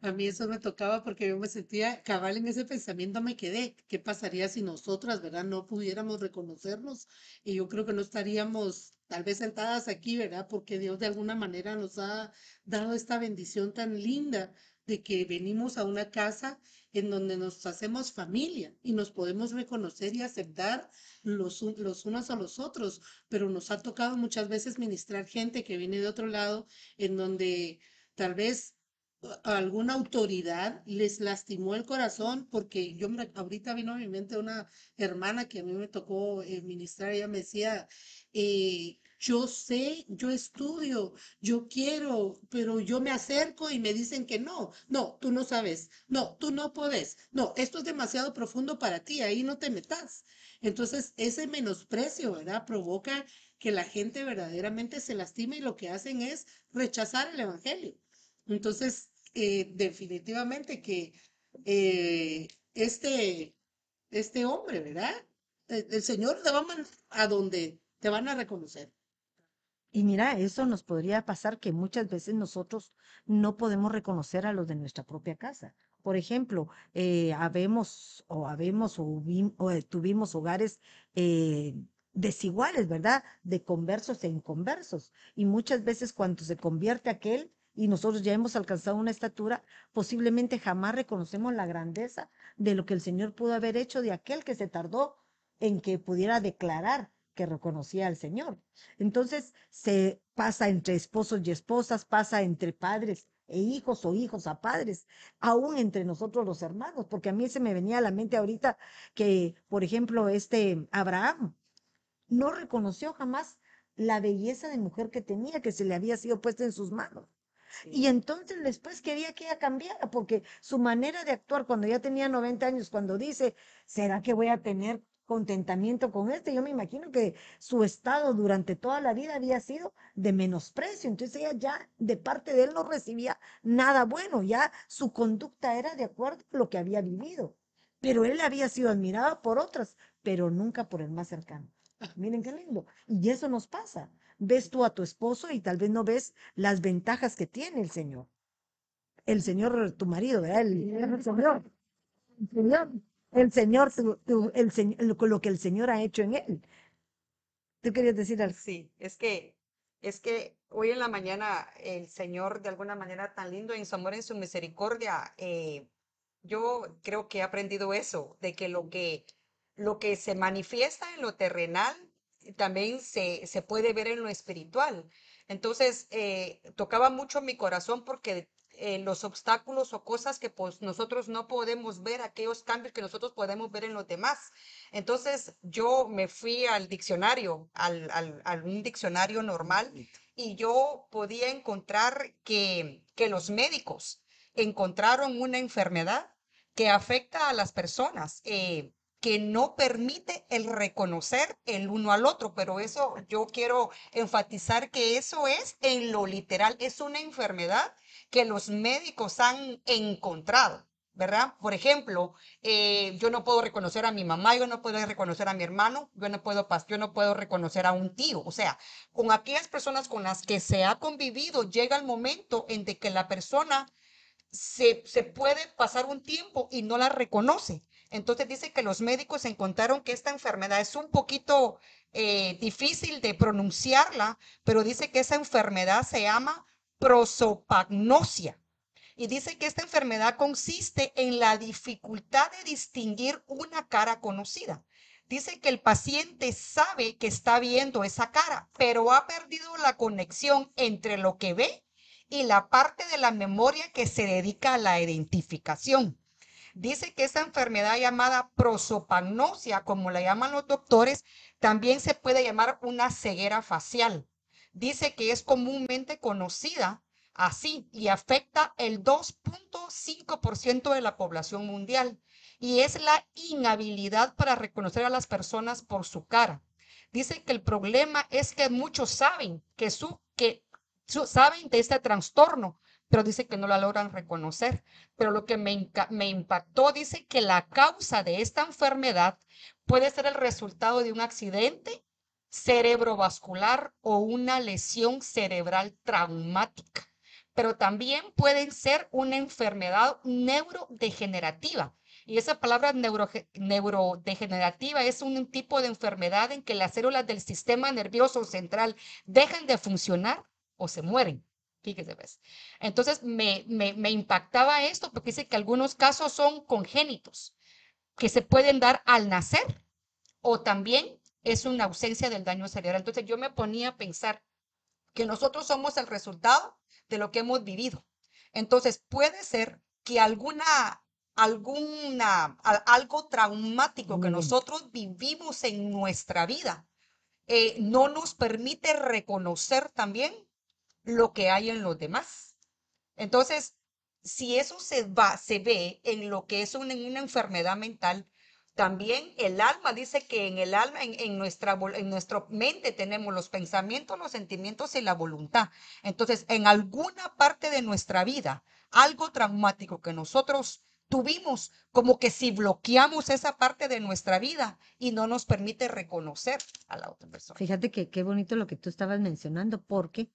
A mí eso me tocaba porque yo me sentía cabal en ese pensamiento, me quedé. ¿Qué pasaría si nosotras, verdad, no pudiéramos reconocernos? Y yo creo que no estaríamos tal vez sentadas aquí, ¿verdad? Porque Dios de alguna manera nos ha dado esta bendición tan linda de que venimos a una casa en donde nos hacemos familia y nos podemos reconocer y aceptar los, los unos a los otros. Pero nos ha tocado muchas veces ministrar gente que viene de otro lado, en donde tal vez alguna autoridad les lastimó el corazón porque yo ahorita vino a mi mente una hermana que a mí me tocó eh, ministrar, ella me decía, eh, yo sé, yo estudio, yo quiero, pero yo me acerco y me dicen que no, no, tú no sabes, no, tú no puedes, no, esto es demasiado profundo para ti, ahí no te metas. Entonces, ese menosprecio, ¿verdad? Provoca que la gente verdaderamente se lastime y lo que hacen es rechazar el evangelio. Entonces, eh, definitivamente que eh, este, este hombre, ¿verdad? El, el Señor te va a mandar donde te van a reconocer. Y mira, eso nos podría pasar que muchas veces nosotros no podemos reconocer a los de nuestra propia casa Por ejemplo, eh, habemos o habemos o, o, eh, tuvimos hogares eh, desiguales, ¿verdad? De conversos e inconversos. Y muchas veces cuando se convierte aquel y nosotros ya hemos alcanzado una estatura, posiblemente jamás reconocemos la grandeza de lo que el Señor pudo haber hecho de aquel que se tardó en que pudiera declarar que reconocía al Señor. Entonces se pasa entre esposos y esposas, pasa entre padres e hijos o hijos a padres, aún entre nosotros los hermanos, porque a mí se me venía a la mente ahorita que, por ejemplo, este Abraham no reconoció jamás la belleza de mujer que tenía, que se le había sido puesta en sus manos. Y entonces después quería que ella cambiara, porque su manera de actuar cuando ya tenía 90 años, cuando dice, ¿será que voy a tener contentamiento con este? Yo me imagino que su estado durante toda la vida había sido de menosprecio. Entonces ella ya de parte de él no recibía nada bueno, ya su conducta era de acuerdo a lo que había vivido. Pero él había sido admirado por otras, pero nunca por el más cercano. Miren qué lindo. Y eso nos pasa. Ves tú a tu esposo y tal vez no ves las ventajas que tiene el Señor. El Señor, tu marido, ¿verdad? El, el Señor. El Señor. El Señor, tu- tu- el, Señ- lo, lo que el Señor ha hecho en él. ¿Tú querías decir algo? Sí, es que, es que hoy en la mañana el Señor, de alguna manera tan lindo, en su amor, en su misericordia, eh, yo creo que he aprendido eso, de que lo que, lo que se manifiesta en lo terrenal también se, se puede ver en lo espiritual. Entonces, eh, tocaba mucho mi corazón porque eh, los obstáculos o cosas que pues, nosotros no podemos ver, aquellos cambios que nosotros podemos ver en los demás. Entonces, yo me fui al diccionario, al, al, a un diccionario normal, y yo podía encontrar que, que los médicos encontraron una enfermedad que afecta a las personas, eh, que no permite el reconocer el uno al otro, pero eso yo quiero enfatizar que eso es en lo literal, es una enfermedad que los médicos han encontrado. ¿Verdad? Por ejemplo, eh, yo no puedo reconocer a mi mamá, yo no puedo reconocer a mi hermano, yo no puedo, yo no puedo reconocer a un tío. O sea, con aquellas personas con las que se ha convivido, llega el momento en que la persona se, se puede pasar un tiempo y no la reconoce. Entonces dice que los médicos encontraron que esta enfermedad es un poquito eh, difícil de pronunciarla, pero dice que esa enfermedad se llama prosopagnosia. Y dice que esta enfermedad consiste en la dificultad de distinguir una cara conocida. Dice que el paciente sabe que está viendo esa cara, pero ha perdido la conexión entre lo que ve y la parte de la memoria que se dedica a la identificación. Dice que esa enfermedad llamada prosopagnosia, como la llaman los doctores, también se puede llamar una ceguera facial. Dice que es comúnmente conocida así y afecta el 2.5% de la población mundial y es la inhabilidad para reconocer a las personas por su cara. Dice que el problema es que muchos saben que su que su- saben de este trastorno, pero dice que no la logran reconocer. Pero lo que me, impactó dice que la causa de esta enfermedad puede ser el resultado de un accidente cerebrovascular o una lesión cerebral traumática, pero también pueden ser una enfermedad neurodegenerativa. Y esa palabra neurodegenerativa es un tipo de enfermedad en que las células del sistema nervioso central dejan de funcionar o se mueren. Fíjese, pues. Entonces me, me, me impactaba esto porque dice que algunos casos son congénitos, que se pueden dar al nacer o también es una ausencia del daño cerebral. Entonces yo me ponía a pensar que nosotros somos el resultado de lo que hemos vivido. Entonces puede ser que alguna, alguna, algo traumático que bien. nosotros vivimos en nuestra vida eh, no nos permite reconocer también lo que hay en los demás. Entonces, si eso se va, se ve en lo que es una, en una enfermedad mental, también el alma dice que en el alma, en, en nuestra, en nuestra mente tenemos los pensamientos, los sentimientos y la voluntad. Entonces, en alguna parte de nuestra vida, algo traumático que nosotros tuvimos, como que si bloqueamos esa parte de nuestra vida y no nos permite reconocer a la otra persona. Fíjate que qué bonito lo que tú estabas mencionando, porque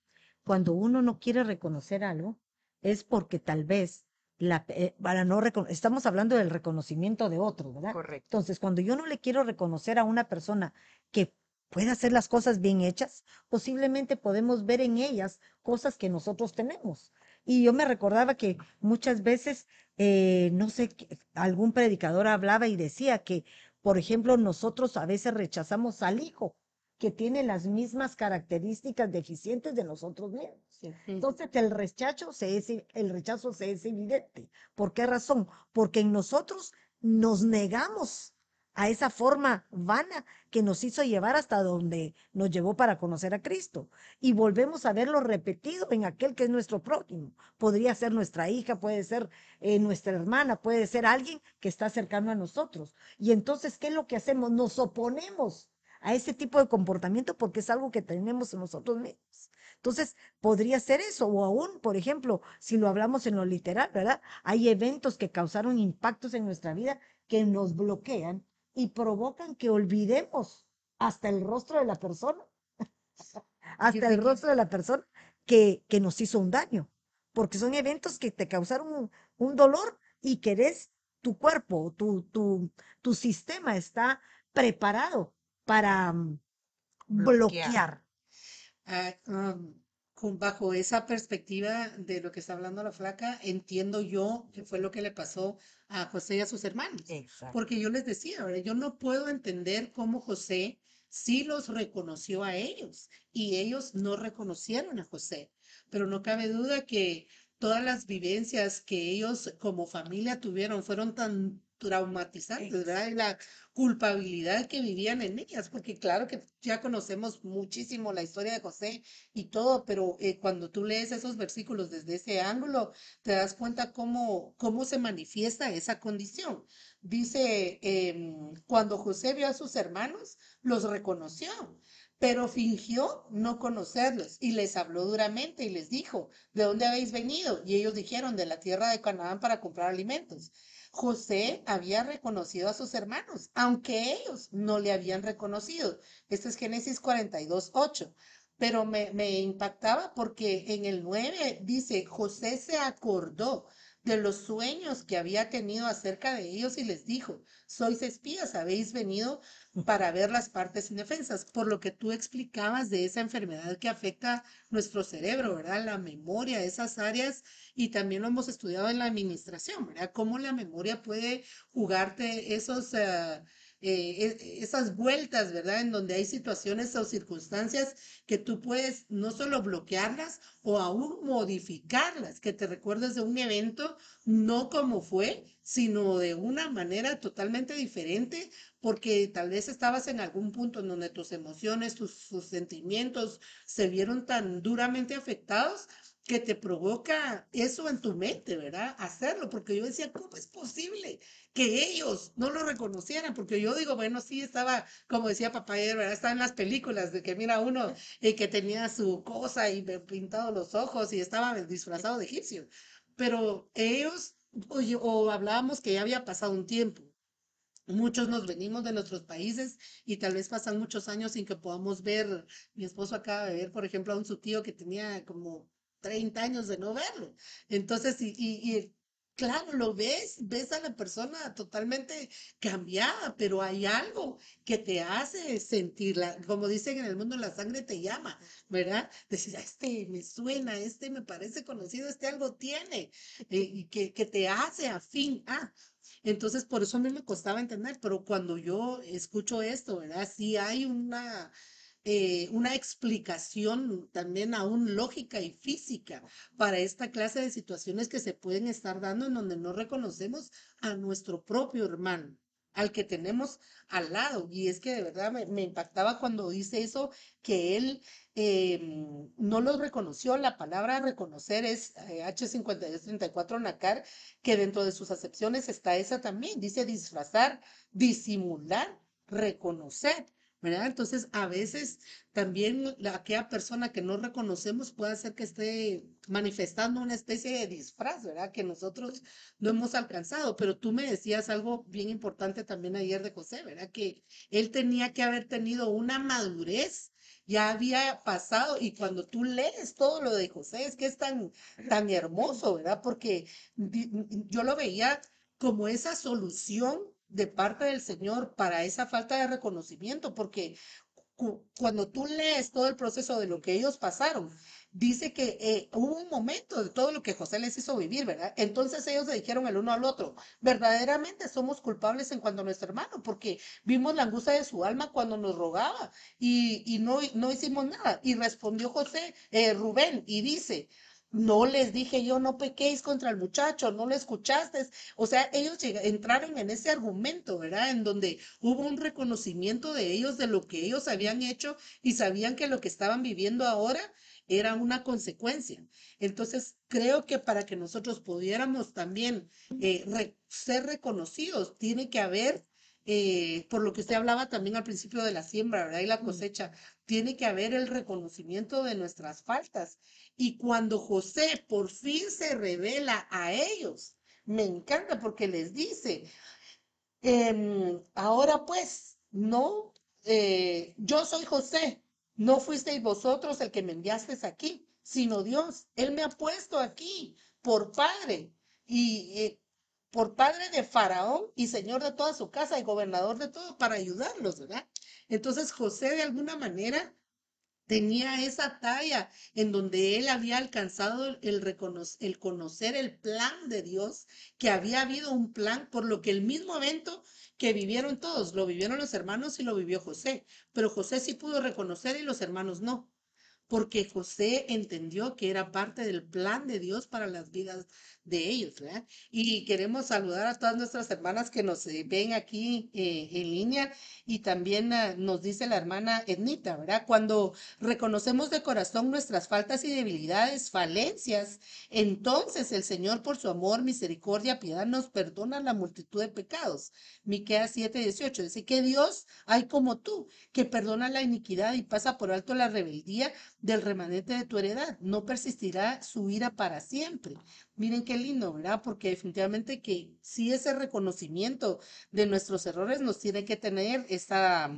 cuando uno no quiere reconocer algo, es porque tal vez la, eh, para no estamos hablando del reconocimiento de otro, ¿verdad? Correcto. Entonces, cuando yo no le quiero reconocer a una persona que puede hacer las cosas bien hechas, posiblemente podemos ver en ellas cosas que nosotros tenemos. Y yo me recordaba que muchas veces, eh, no sé, algún predicador hablaba y decía que, por ejemplo, nosotros a veces rechazamos al hijo que tiene las mismas características deficientes de nosotros mismos. Entonces el rechazo se es, el rechazo se es evidente. ¿Por qué razón? Porque en nosotros nos negamos a esa forma vana que nos hizo llevar hasta donde nos llevó para conocer a Cristo. Y volvemos a verlo repetido en aquel que es nuestro prójimo. Podría ser nuestra hija, puede ser eh, nuestra hermana, puede ser alguien que está cercano a nosotros. Y entonces, ¿qué es lo que hacemos? Nos oponemos a ese tipo de comportamiento porque es algo que tenemos en nosotros mismos. Entonces, podría ser eso, o aún, por ejemplo, si lo hablamos en lo literal, ¿verdad? Hay eventos que causaron impactos en nuestra vida que nos bloquean y provocan que olvidemos hasta el rostro de la persona, hasta el rostro de la persona que, que nos hizo un daño, porque son eventos que te causaron un, un dolor y querés, tu cuerpo, tu, tu, tu sistema está preparado para mm, Bloquear. bloquear. Ah, um, con- bajo esa perspectiva de lo que está hablando la flaca, entiendo yo que fue lo que le pasó a José y a sus hermanos. Exacto. Porque yo les decía, ¿verdad? yo no puedo entender cómo José sí los reconoció a ellos y ellos no reconocieron a José. Pero no cabe duda que todas las vivencias que ellos como familia tuvieron fueron tan traumatizantes, ¿verdad? Y la culpabilidad que vivían en ellas, porque claro que ya conocemos muchísimo la historia de José y todo, pero eh, cuando tú lees esos versículos desde ese ángulo, te das cuenta cómo, cómo se manifiesta esa condición. Dice, em, cuando José vio a sus hermanos, los reconoció, pero fingió no conocerlos y les habló duramente y les dijo, ¿de dónde habéis venido? Y ellos dijeron, de la tierra de Canaán para comprar alimentos. José había reconocido a sus hermanos, aunque ellos no le habían reconocido. Esto es Génesis 42, 8. Pero me, me impactaba porque en el 9 dice, José se acordó de los sueños que había tenido acerca de ellos y les dijo, sois espías, habéis venido para ver las partes indefensas, por lo que tú explicabas de esa enfermedad que afecta nuestro cerebro, ¿verdad? La memoria, esas áreas, y también lo hemos estudiado en la administración, ¿verdad? Cómo la memoria puede jugarte esos... ah, eh, e- esas vueltas, ¿verdad? En donde hay situaciones o circunstancias que tú puedes no solo bloquearlas o aún modificarlas, que te recuerdes de un evento no como fue, sino de una manera totalmente diferente, porque tal vez estabas en algún punto donde tus emociones, tus, sentimientos se vieron tan duramente afectados que te provoca eso en tu mente, ¿verdad? Hacerlo, porque yo decía, ¿cómo es posible que ellos no lo reconocieran? Porque yo digo, bueno, sí estaba, como decía papá ¿verdad? Estaba en las películas de que mira uno y que tenía su cosa y pintado los ojos y estaba disfrazado de egipcio. Pero ellos, o, o hablábamos que ya había pasado un tiempo. Muchos nos venimos de nuestros países y tal vez pasan muchos años sin que podamos ver. Mi esposo acaba de ver, por ejemplo, a un su tío que tenía como 30 años de no verlo. Entonces, y, claro, lo ves, ves a la persona totalmente cambiada, pero hay algo que te hace sentirla, como dicen en el mundo, la sangre te llama, ¿verdad? Decir, "Ah, este me suena, este me parece conocido, este algo tiene, eh, y que, que te hace afín a. Entonces, por eso a mí me costaba entender, pero cuando yo escucho esto, ¿verdad? Sí hay una, eh, una explicación también aún lógica y física para esta clase de situaciones que se pueden estar dando en donde no reconocemos a nuestro propio hermano, al que tenemos al lado. Y es que de verdad me, impactaba cuando dice eso, que él eh, no lo reconoció. La palabra reconocer es eh, H5234 Nacar, que dentro de sus acepciones está esa también. Dice disfrazar, disimular, reconocer. ¿Verdad? Entonces, a veces también la, aquella persona que no reconocemos puede hacer que esté manifestando una especie de disfraz, ¿verdad? Que nosotros no hemos alcanzado. Pero tú me decías algo bien importante también ayer de José, ¿verdad? Que él tenía que haber tenido una madurez ya había pasado y cuando tú lees todo lo de José es que es tan, tan hermoso, ¿verdad? Porque yo lo veía como esa solución de parte del Señor para esa falta de reconocimiento, porque cu- cuando tú lees todo el proceso de lo que ellos pasaron, dice que eh, hubo un momento de todo lo que José les hizo vivir, ¿verdad? Entonces ellos se dijeron el uno al otro, verdaderamente somos culpables en cuanto a nuestro hermano, porque vimos la angustia de su alma cuando nos rogaba y, y no, no hicimos nada. Y respondió José, eh, Rubén, y dice, no les dije yo, no pequéis contra el muchacho, no lo escuchaste. O sea, ellos entraron en ese argumento, ¿verdad? En donde hubo un reconocimiento de ellos de lo que ellos habían hecho y sabían que lo que estaban viviendo ahora era una consecuencia. Entonces, creo que para que nosotros pudiéramos también eh, ser reconocidos, tiene que haber, eh, por lo que usted hablaba también al principio de la siembra, ¿verdad? Y la cosecha, tiene que haber el reconocimiento de nuestras faltas. Y cuando José por fin se revela a ellos, me encanta porque les dice, Em, ahora pues, no, eh, yo soy José, no fuisteis vosotros el que me enviasteis aquí, sino Dios. Él me ha puesto aquí por padre y eh, por padre de Faraón y señor de toda su casa y gobernador de todo para ayudarlos, ¿verdad? Entonces José de alguna manera tenía esa talla en donde él había alcanzado el, recono- el conocer el plan de Dios, que había habido un plan, por lo que el mismo evento que vivieron todos, lo vivieron los hermanos y lo vivió José, pero José sí pudo reconocer y los hermanos no, porque José entendió que era parte del plan de Dios para las vidas de ellos, ¿verdad? Y queremos saludar a todas nuestras hermanas que nos eh, ven aquí eh, en línea y también ah, nos dice la hermana Ednita, ¿verdad? Cuando reconocemos de corazón nuestras faltas y debilidades, falencias, entonces el Señor por su amor, misericordia, piedad nos perdona la multitud de pecados. Miqueas 7:18 dice que Dios hay como tú, que perdona la iniquidad y pasa por alto la rebeldía del remanente de tu heredad. No persistirá su ira para siempre. Miren qué lindo, ¿verdad? Porque definitivamente que sí ese reconocimiento de nuestros errores nos tiene que tener esa,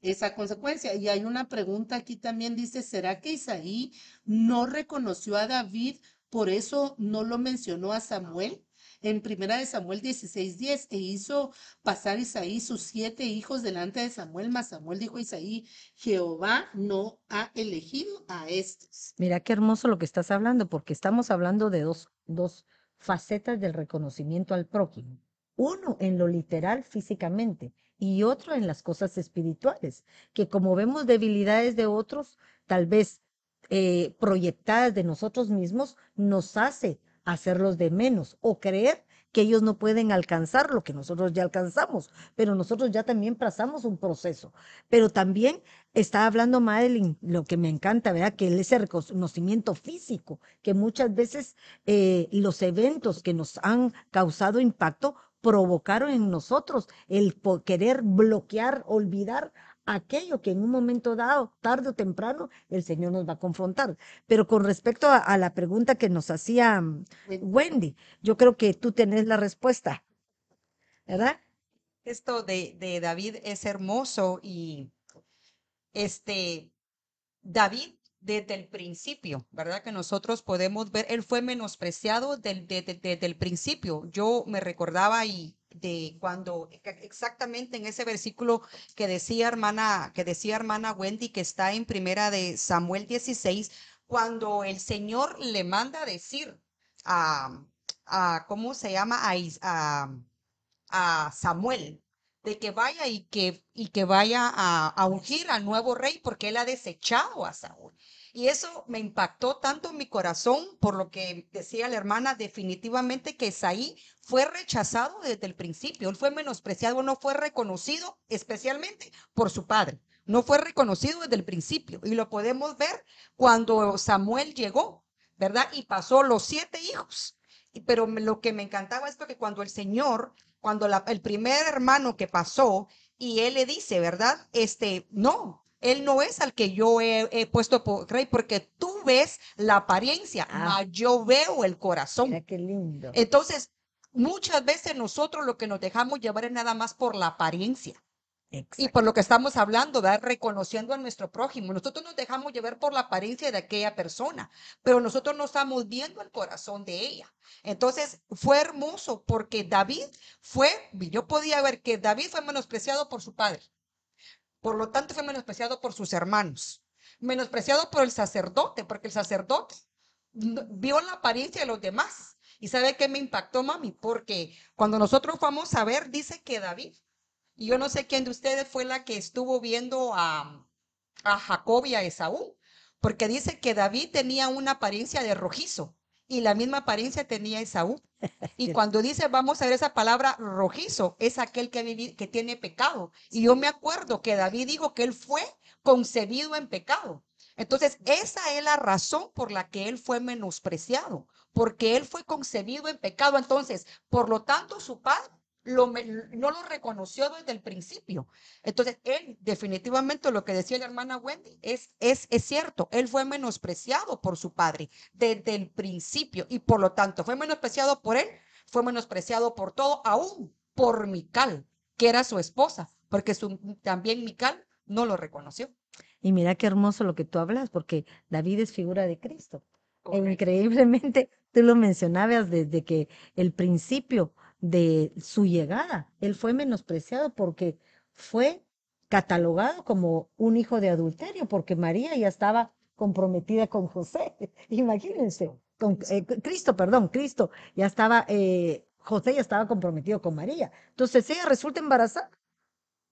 esa consecuencia. Y hay una pregunta aquí también, dice, ¿será que Isaí no reconoció a David, por eso no lo mencionó a Samuel? En primera de Samuel 16:10, e hizo pasar Isaí sus siete hijos delante de Samuel, mas Samuel dijo a Isaí, Jehová no ha elegido a estos. Mira qué hermoso lo que estás hablando, porque estamos hablando de dos, dos facetas del reconocimiento al prójimo. Uno en lo literal físicamente y otro en las cosas espirituales, que como vemos debilidades de otros, tal vez eh, proyectadas de nosotros mismos, nos hace hacerlos de menos o creer que ellos no pueden alcanzar lo que nosotros ya alcanzamos, pero nosotros ya también pasamos un proceso. Pero también está hablando Madeline, lo que me encanta, ¿verdad? Que ese reconocimiento físico, que muchas veces eh, los eventos que nos han causado impacto provocaron en nosotros el querer bloquear, olvidar aquello que en un momento dado, tarde o temprano, el Señor nos va a confrontar. Pero con respecto a, a la pregunta que nos hacía mm, Wendy, yo creo que tú tenés la respuesta, ¿verdad? Esto de, de David es hermoso y este David desde el principio, ¿verdad? Que nosotros podemos ver, él fue menospreciado del- de- de- desde el principio. Yo me recordaba y de cuando exactamente en ese versículo que decía hermana, que decía hermana Wendy, que está en primera de Samuel 16, cuando el Señor le manda decir a, a ¿cómo se llama? A, a Samuel de que vaya y que, y que vaya a, a ungir al nuevo rey porque él ha desechado a Saúl. Y eso me impactó tanto en mi corazón por lo que decía la hermana, definitivamente que Isaí fue rechazado desde el principio, él fue menospreciado, no fue reconocido especialmente por su padre, no fue reconocido desde el principio. Y lo podemos ver cuando Samuel llegó, ¿verdad? Y pasó los siete hijos. Pero lo que me encantaba es que cuando el Señor, cuando el primer hermano que pasó, y él le dice, ¿verdad? Este, no, él no es al que yo he, he puesto por rey, porque tú ves la apariencia, Ah. mas yo veo el corazón. Mira qué lindo. Entonces, muchas veces nosotros lo que nos dejamos llevar es nada más por la apariencia. Y por lo que estamos hablando, ¿verdad? reconociendo a nuestro prójimo. Nosotros nos dejamos llevar por la apariencia de aquella persona, pero nosotros no estamos viendo el corazón de ella. Entonces fue hermoso porque David fue, yo podía ver que David fue menospreciado por su padre. Por lo tanto, fue menospreciado por sus hermanos, menospreciado por el sacerdote, porque el sacerdote vio la apariencia de los demás. ¿Y sabe qué me impactó, mami? Porque cuando nosotros fuimos a ver, dice que David, y yo no sé quién de ustedes fue la que estuvo viendo a, a Jacob y a Esaú, porque dice que David tenía una apariencia de rojizo y la misma apariencia tenía Esaú. Y cuando dice, vamos a ver esa palabra rojizo, es aquel que, vivi- que tiene pecado. Y yo me acuerdo que David dijo que él fue concebido en pecado. Entonces, esa es la razón por la que él fue menospreciado, porque él fue concebido en pecado. Entonces, por lo tanto, su padre lo no lo reconoció desde el principio. Entonces, él definitivamente lo que decía la hermana Wendy es, es, es cierto, él fue menospreciado por su padre desde el principio y por lo tanto fue menospreciado por él, fue menospreciado por todo, aún por Mical, que era su esposa, porque su, también Mical no lo reconoció. Y mira qué hermoso lo que tú hablas, porque David es figura de Cristo. E increíblemente, tú lo mencionabas desde que el principio de su llegada, él fue menospreciado porque fue catalogado como un hijo de adulterio, porque María ya estaba comprometida con José. Imagínense, con eh, Cristo, perdón, Cristo ya estaba, eh, José ya estaba comprometido con María. Entonces ella resulta embarazada.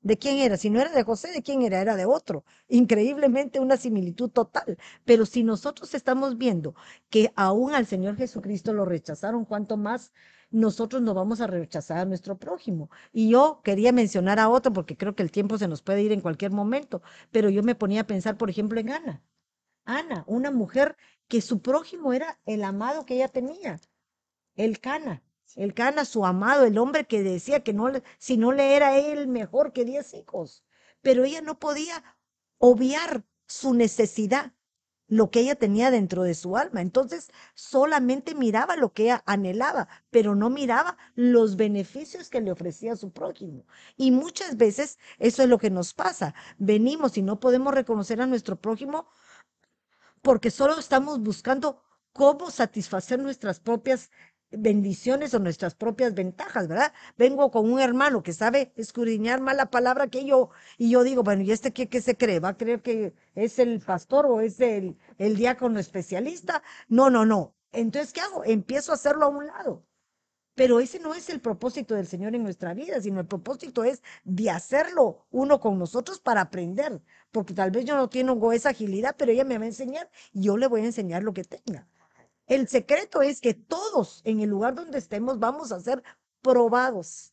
¿De quién era? Si no era de José, ¿de quién era? Era de otro. Increíblemente una similitud total. Pero si nosotros estamos viendo que aún al Señor Jesucristo lo rechazaron, ¿cuánto más nosotros no vamos a rechazar a nuestro prójimo? Y yo quería mencionar a otro porque creo que el tiempo se nos puede ir en cualquier momento, pero yo me ponía a pensar, por ejemplo, en Ana. Ana, una mujer que su prójimo era el amado que ella tenía, el Cana. El Cana, su amado, el hombre que decía que no, si no le era él mejor que diez hijos. Pero ella no podía obviar su necesidad, lo que ella tenía dentro de su alma. Entonces solamente miraba lo que ella anhelaba, pero no miraba los beneficios que le ofrecía su prójimo. Y muchas veces eso es lo que nos pasa. Venimos y no podemos reconocer a nuestro prójimo porque solo estamos buscando cómo satisfacer nuestras propias bendiciones o nuestras propias ventajas, ¿verdad? Vengo con un hermano que sabe escudriñar más la palabra que yo y yo digo, bueno, ¿y este qué, qué se cree? ¿Va a creer que es el pastor o es el, el diácono especialista? No, no, no. Entonces, ¿qué hago? Empiezo a hacerlo a un lado. Pero ese no es el propósito del Señor en nuestra vida, sino el propósito es de hacerlo uno con nosotros para aprender, porque tal vez yo no tengo esa agilidad, pero ella me va a enseñar y yo le voy a enseñar lo que tenga. El secreto es que todos en el lugar donde estemos vamos a ser probados.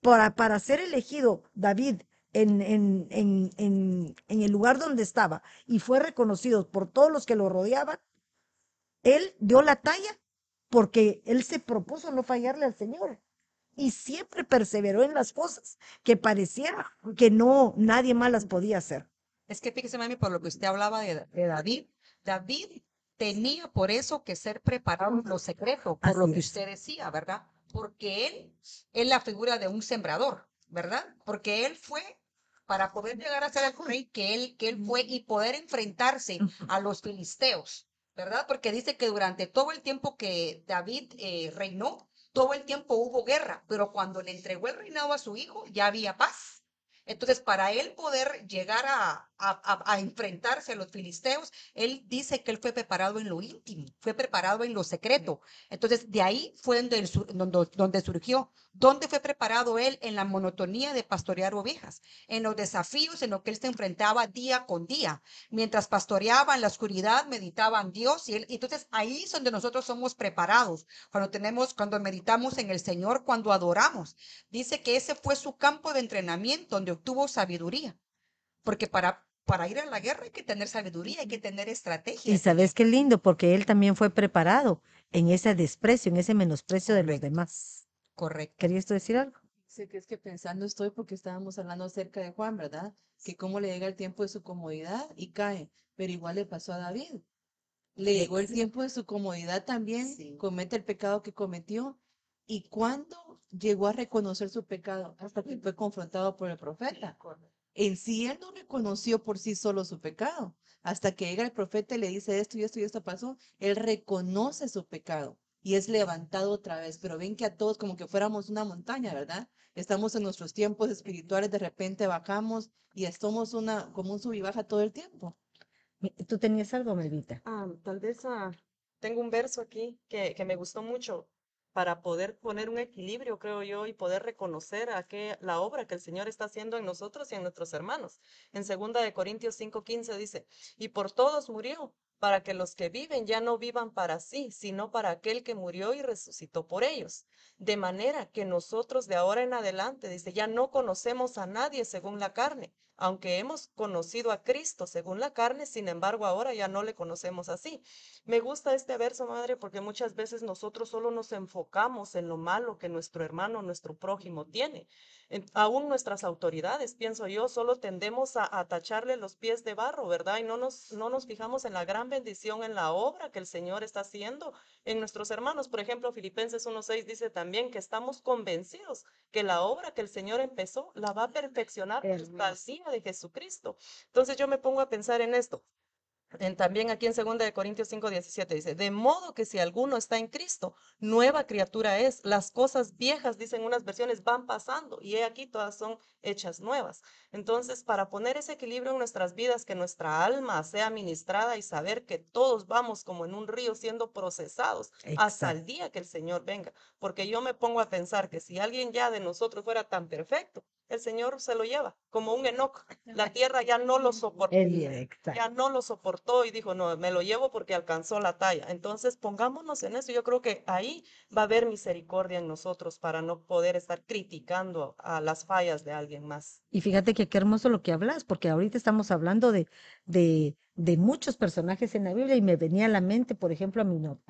Para, para ser elegido David en, en, en, en, el lugar donde estaba y fue reconocido por todos los que lo rodeaban, él dio la talla porque él se propuso no fallarle al Señor y siempre perseveró en las cosas que pareciera que no nadie más las podía hacer. Es que fíjese, mami, por lo que usted hablaba de David, David tenía por eso que ser preparado en lo secreto, por lo que es. usted decía, ¿verdad? Porque él es la figura de un sembrador, ¿verdad? Porque él fue para poder llegar a ser el rey que él, que él fue y poder enfrentarse a los filisteos, ¿verdad? Porque dice que durante todo el tiempo que David eh, reinó, todo el tiempo hubo guerra, pero cuando le entregó el reinado a su hijo, ya había paz. Entonces, para él poder llegar a, enfrentarse a los filisteos, él dice que él fue preparado en lo íntimo, fue preparado en lo secreto. Entonces, de ahí fue donde, donde surgió. ¿Dónde fue preparado él? En la monotonía de pastorear ovejas, en los desafíos en los que él se enfrentaba día con día. Mientras pastoreaba en la oscuridad, meditaba en Dios y él, entonces ahí es donde nosotros somos preparados, cuando tenemos, cuando meditamos en el Señor, cuando adoramos. Dice que ese fue su campo de entrenamiento donde obtuvo sabiduría. Porque para, para ir a la guerra hay que tener sabiduría, hay que tener estrategia. Y sabes qué lindo, porque él también fue preparado en ese desprecio, en ese menosprecio de los demás. Correcto. ¿Querías tú decir algo? Sé que es que pensando estoy porque estábamos hablando acerca de Juan, ¿verdad? Que cómo le llega el tiempo de su comodidad y cae, pero igual le pasó a David. Le llegó el tiempo de su comodidad también, Sí. comete el pecado que cometió ¿Y cuándo llegó a reconocer su pecado? Hasta que fue confrontado por el profeta. En sí, él no reconoció por sí solo su pecado. Hasta que llega el profeta y le dice esto y esto y esto pasó, él reconoce su pecado y es levantado otra vez. Pero ven que a todos como que fuéramos una montaña, ¿verdad? Estamos en nuestros tiempos espirituales, de repente bajamos y somos una, como un sub y baja todo el tiempo. ¿Tú tenías algo, Melvita? Ah, tal vez ah, tengo un verso aquí que, que me gustó mucho para poder poner un equilibrio, creo yo, y poder reconocer a qué, la obra que el Señor está haciendo en nosotros y en nuestros hermanos. En segunda de Corintios 5:15 dice, y por todos murió, para que los que viven ya no vivan para sí, sino para aquel que murió y resucitó por ellos. De manera que nosotros de ahora en adelante, dice, ya no conocemos a nadie según la carne. Aunque hemos conocido a Cristo según la carne, sin embargo ahora ya no le conocemos así. Me gusta este verso, madre, porque muchas veces nosotros solo nos enfocamos en lo malo que nuestro hermano, nuestro prójimo tiene. En- aún nuestras autoridades, pienso yo, solo tendemos a, a tacharle los pies de barro, ¿verdad? Y no nos, no nos fijamos en la gran bendición, en la obra que el Señor está haciendo en nuestros hermanos. Por ejemplo, Filipenses 1.6 dice también que estamos convencidos que la obra que el Señor empezó la va a perfeccionar hasta el día de Jesucristo. Entonces yo me pongo a pensar en esto. En- también aquí en 2 de Corintios 5, 17 dice, de modo que si alguno está en Cristo, nueva criatura es. Las cosas viejas, dicen unas versiones, van pasando y he aquí todas son hechas nuevas. Entonces, para poner ese equilibrio en nuestras vidas, que nuestra alma sea ministrada y saber que todos vamos como en un río siendo procesados hasta el día que el Señor venga. Porque yo me pongo a pensar que si alguien ya de nosotros fuera tan perfecto, el Señor se lo lleva, como un Enoch. La tierra ya no lo soportó El, ya no lo soportó y dijo, no, me lo llevo porque alcanzó la talla. Entonces, pongámonos en eso. Yo creo que ahí va a haber misericordia en nosotros para no poder estar criticando a las fallas de alguien más. Y fíjate que qué hermoso lo que hablas, porque ahorita estamos hablando de, de, de muchos personajes en la Biblia y me venía a la mente, por ejemplo, a mi, no-